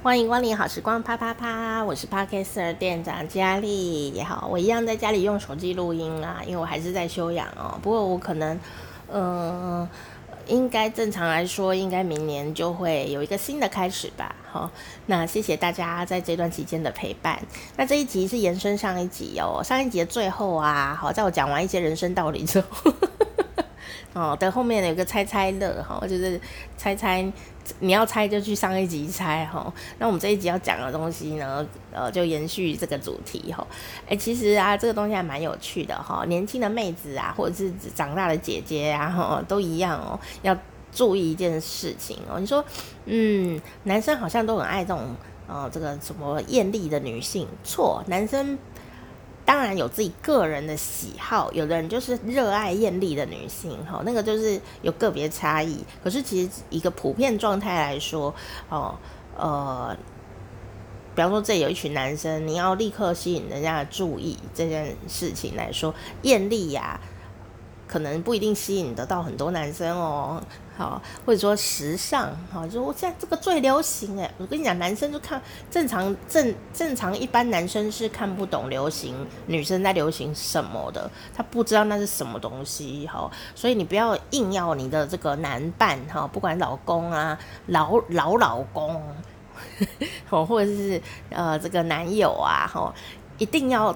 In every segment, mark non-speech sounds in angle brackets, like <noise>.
欢迎光临好时光，啪啪啪！我是 Podcaster 店长佳丽也好，我一样在家里用手机录音啊，因为我还是在休养哦。不过我可能，嗯、应该正常来说，应该明年就会有一个新的开始吧。好，那谢谢大家在这段期间的陪伴。那这一集是延伸上一集哦，上一集的最后啊，好，在我讲完一些人生道理之后。哦，的后面有个猜猜乐哈，就是猜猜，你要猜就去上一集猜哈。那我们这一集要讲的东西呢，呃，就延续这个主题哈。哎、其实啊，这个东西还蛮有趣的哈。年轻的妹子啊，或者是长大的姐姐啊，哈，都一样哦，要注意一件事情哦。你说，嗯，男生好像都很爱这种，呃，这个什么艳丽的女性，错，男生。当然有自己个人的喜好，有的人就是热爱艳丽的女性，哈，那个就是有个别差异。可是其实一个普遍状态来说，哦，呃，比方说这有一群男生，你要立刻吸引人家的注意这件事情来说，艳丽呀。可能不一定吸引得到很多男生哦，好，或者说时尚，好，就我现在这个最流行哎，我跟你讲，男生就看正常正正常一般男生是看不懂流行女生在流行什么的，他不知道那是什么东西，好，所以你不要硬要你的这个男伴哈，不管老公啊，老老老公，<laughs> 哦，或者是呃这个男友啊，哈，一定要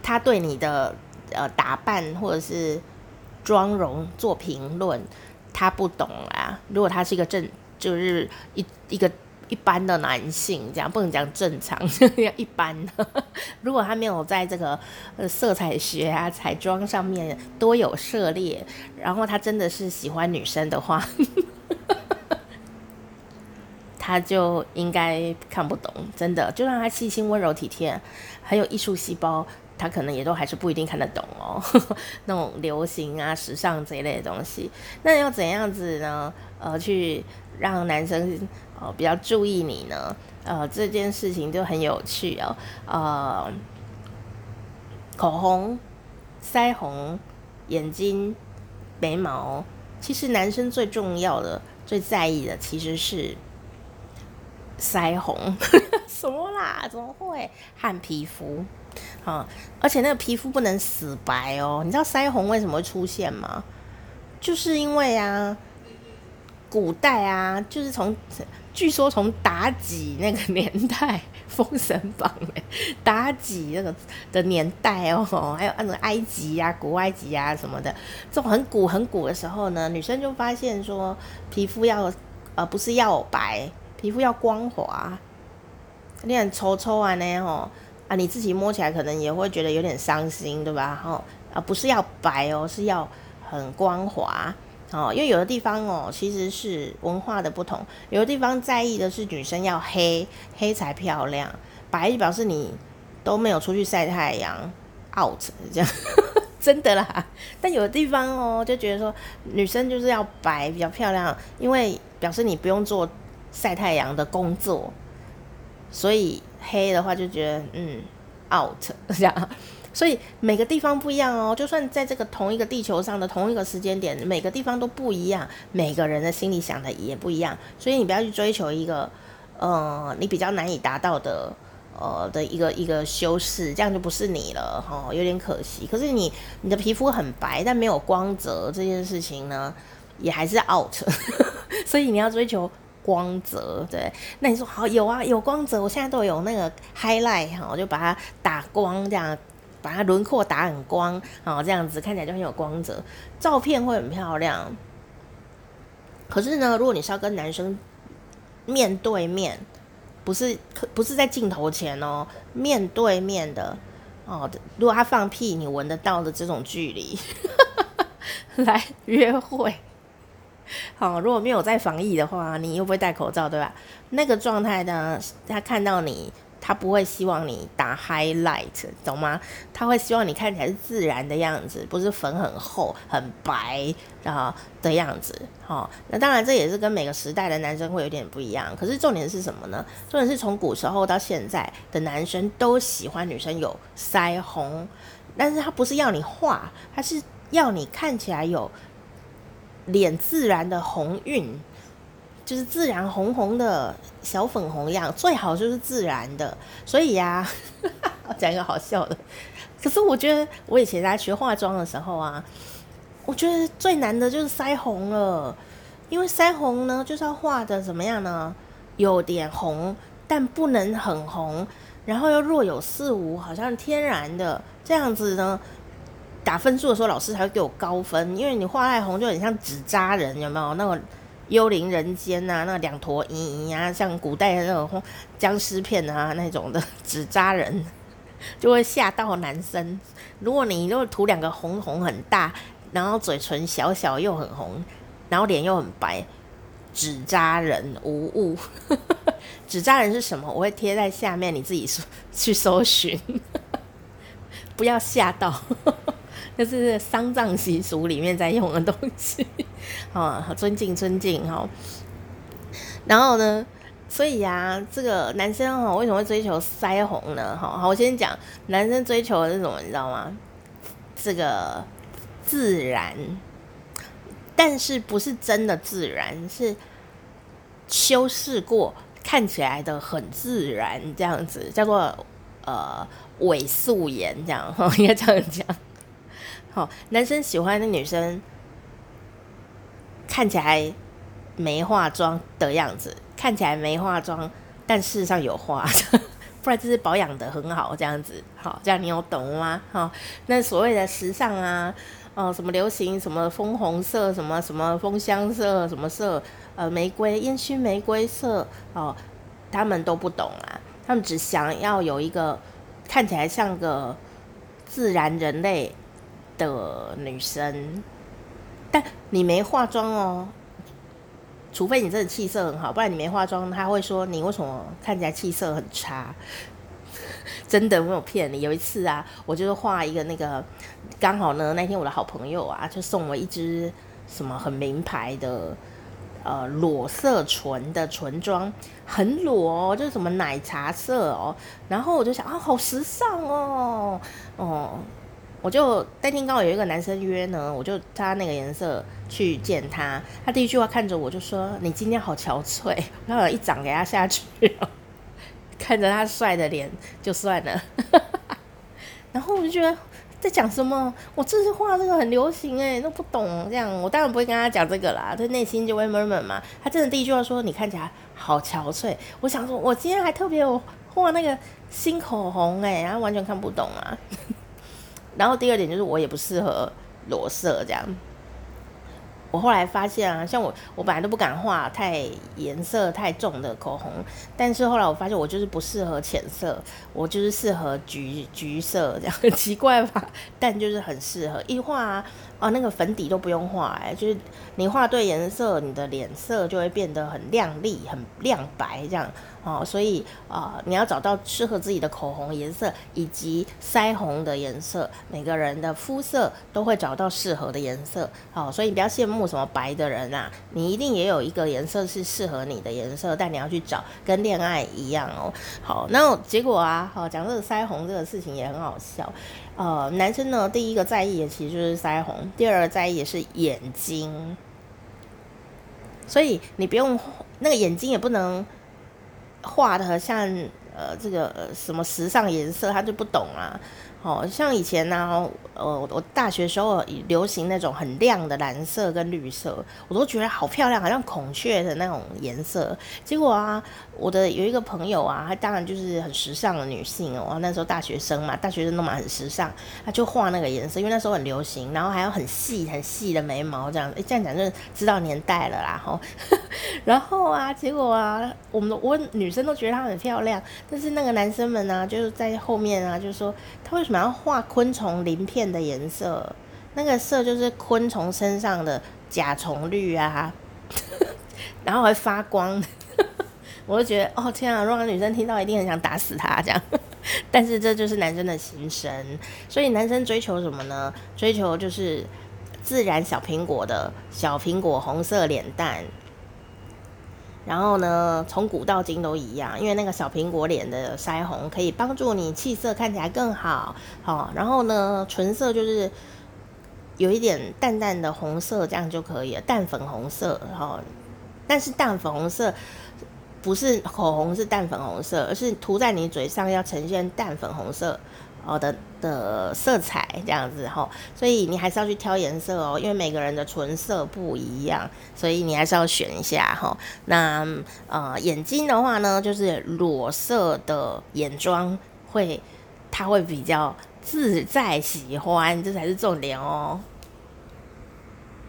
他对你的呃打扮或者是。妆容做评论，他不懂啊。如果他是一个正，就是一一个一般的男性，这样不能讲正常，<laughs> 要一般的。如果他没有在这个色彩学啊、彩妆上面多有涉猎，然后他真的是喜欢女生的话，<laughs> 他就应该看不懂。真的，就让他细心、温柔、体贴，很有艺术细胞。他可能也都还是不一定看得懂哦，<laughs> 那种流行啊、时尚这一类的东西。那要怎样子呢？呃，去让男生呃比较注意你呢？呃，这件事情就很有趣哦。呃，口红、腮红、眼睛、眉毛，其实男生最重要的、最在意的其实是腮红。<laughs> 什么啦？怎么会？和皮肤。啊、而且那个皮肤不能死白哦。你知道腮红为什么会出现吗？就是因为啊，古代啊，就是从据说从妲己那个年代，《封神榜》妲己那个的年代哦，还有那种埃及啊、古埃及啊什么的，这种很古很古的时候呢，女生就发现说，皮肤要呃不是要白，皮肤要光滑，你很抽抽啊那吼。啊，你自己摸起来可能也会觉得有点伤心，对吧？哈，啊，不是要白哦，是要很光滑哦。因为有的地方哦，其实是文化的不同，有的地方在意的是女生要黑，黑才漂亮，白就表示你都没有出去晒太阳，out 这样，<laughs> 真的啦。但有的地方哦，就觉得说女生就是要白比较漂亮，因为表示你不用做晒太阳的工作，所以。黑的话就觉得嗯 out 这样，所以每个地方不一样哦。就算在这个同一个地球上的同一个时间点，每个地方都不一样，每个人的心里想的也不一样。所以你不要去追求一个呃你比较难以达到的呃的一个一个修饰，这样就不是你了哈，有点可惜。可是你你的皮肤很白，但没有光泽这件事情呢，也还是 out。<laughs> 所以你要追求。光泽对，那你说好有啊，有光泽，我现在都有那个 highlight 哈，我就把它打光，这样把它轮廓打很光，好这样子看起来就很有光泽，照片会很漂亮。可是呢，如果你是要跟男生面对面，不是不是在镜头前哦，面对面的哦，如果他放屁你闻得到的这种距离 <laughs> 来约会。<laughs> 好，如果没有在防疫的话，你又不会戴口罩，对吧？那个状态呢，他看到你，他不会希望你打 highlight，懂吗？他会希望你看起来是自然的样子，不是粉很厚、很白啊的样子。好，那当然这也是跟每个时代的男生会有点不一样。可是重点是什么呢？重点是从古时候到现在的男生都喜欢女生有腮红，但是他不是要你画，他是要你看起来有。脸自然的红晕，就是自然红红的小粉红样，最好就是自然的。所以呀、啊，我讲一个好笑的。可是我觉得我以前在学化妆的时候啊，我觉得最难的就是腮红了，因为腮红呢就是要画的怎么样呢？有点红，但不能很红，然后又若有似无，好像天然的这样子呢。打分数的时候，老师才会给我高分，因为你画太红就很像纸扎人，有没有那个幽灵人间呐、啊？那两坨咦咦啊，像古代的那种僵尸片啊那种的纸扎人，就会吓到男生。如果你如果涂两个红红很大，然后嘴唇小小又很红，然后脸又很白，纸扎人无误。<laughs> 纸扎人是什么？我会贴在下面，你自己去搜寻，<laughs> 不要吓到。就是丧葬习俗里面在用的东西，好，<laughs> 尊敬尊敬哈。然后呢，所以呀、啊，这个男生哈为什么会追求腮红呢？好，好，我先讲男生追求的是什么，你知道吗？这个自然，但是不是真的自然，是修饰过，看起来的很自然，这样子叫做呃伪素颜，这样应该这样讲。好，男生喜欢的女生看起来没化妆的样子，看起来没化妆，但事实上有化，<laughs> 不然就是保养得很好这样子。好，这样你有懂吗？好，那所谓的时尚啊，哦，什么流行什么枫红色，什么什么枫香色，什么色，呃，玫瑰烟熏玫瑰色，哦，他们都不懂啊，他们只想要有一个看起来像个自然人类的女生，但你没化妆哦，除非你真的气色很好，不然你没化妆，他会说你为什么看起来气色很差？<laughs> 真的没有骗你。有一次啊，我就是画一个那个，刚好呢那天我的好朋友啊就送我一支什么很名牌的呃裸色唇的唇妆，很裸哦，就是什么奶茶色哦，然后我就想啊，好时尚哦，哦。我就那天刚好有一个男生约呢，我就他那个颜色去见他。他第一句话看着我就说：“你今天好憔悴。”然后一掌给他下去，<laughs> 看着他帅的脸就算了。<laughs> 然后我就觉得在讲什么？我这次画这个很流行哎，都不懂这样。我当然不会跟他讲这个啦，他内心就会闷闷嘛。他真的第一句话说：“你看起来好憔悴。”我想说，我今天还特别有画那个新口红哎，然后完全看不懂啊。然后第二点就是我也不适合裸色这样。我后来发现啊，像我，我本来都不敢画太颜色太重的口红，但是后来我发现我就是不适合浅色，我就是适合橘橘色这样，很奇怪吧？但就是很适合一画啊，那个粉底都不用画哎，就是你画对颜色，你的脸色就会变得很亮丽、很亮白这样哦。所以啊，你要找到适合自己的口红颜色以及腮红的颜色，每个人的肤色都会找到适合的颜色。好，所以你不要羡慕。什么白的人啊？你一定也有一个颜色是适合你的颜色，但你要去找，跟恋爱一样哦。好，那结果啊，好讲这个腮红这个事情也很好笑。呃，男生呢，第一个在意的其实就是腮红，第二个在意也是眼睛。所以你不用那个眼睛也不能画的像呃这个什么时尚颜色，他就不懂啊。好像以前呢、啊，呃，我大学时候流行那种很亮的蓝色跟绿色，我都觉得好漂亮，好像孔雀的那种颜色。结果啊，我的有一个朋友啊，她当然就是很时尚的女性哦，那时候大学生嘛，大学生都嘛很时尚，她就画那个颜色，因为那时候很流行，然后还有很细很细的眉毛这样，诶，这样讲就知道年代了啦，吼。<laughs> 然后啊，结果啊，我们我女生都觉得她很漂亮，但是那个男生们呢、就是在后面啊，就是说他。为什么要画昆虫鳞片的颜色？那个色就是昆虫身上的甲虫绿啊，<laughs> 然后还发光。<laughs> 我就觉得，哦天啊！如果女生听到，一定很想打死他这样。<laughs> 但是这就是男生的心声。所以男生追求什么呢？追求就是自然小苹果的小苹果红色脸蛋。然后呢，从古到今都一样，因为那个小苹果脸的腮红可以帮助你气色看起来更好。好，然后呢，唇色就是有一点淡淡的红色，这样就可以了，淡粉红色。然后但是淡粉红色不是口红是淡粉红色，而是涂在你嘴上要呈现淡粉红色好的的色彩这样子哈。所以你还是要去挑颜色哦，因为每个人的唇色不一样，所以你还是要选一下哈。那呃眼睛的话呢，就是裸色的眼妆会，它会比较自在喜欢，这才是重点哦。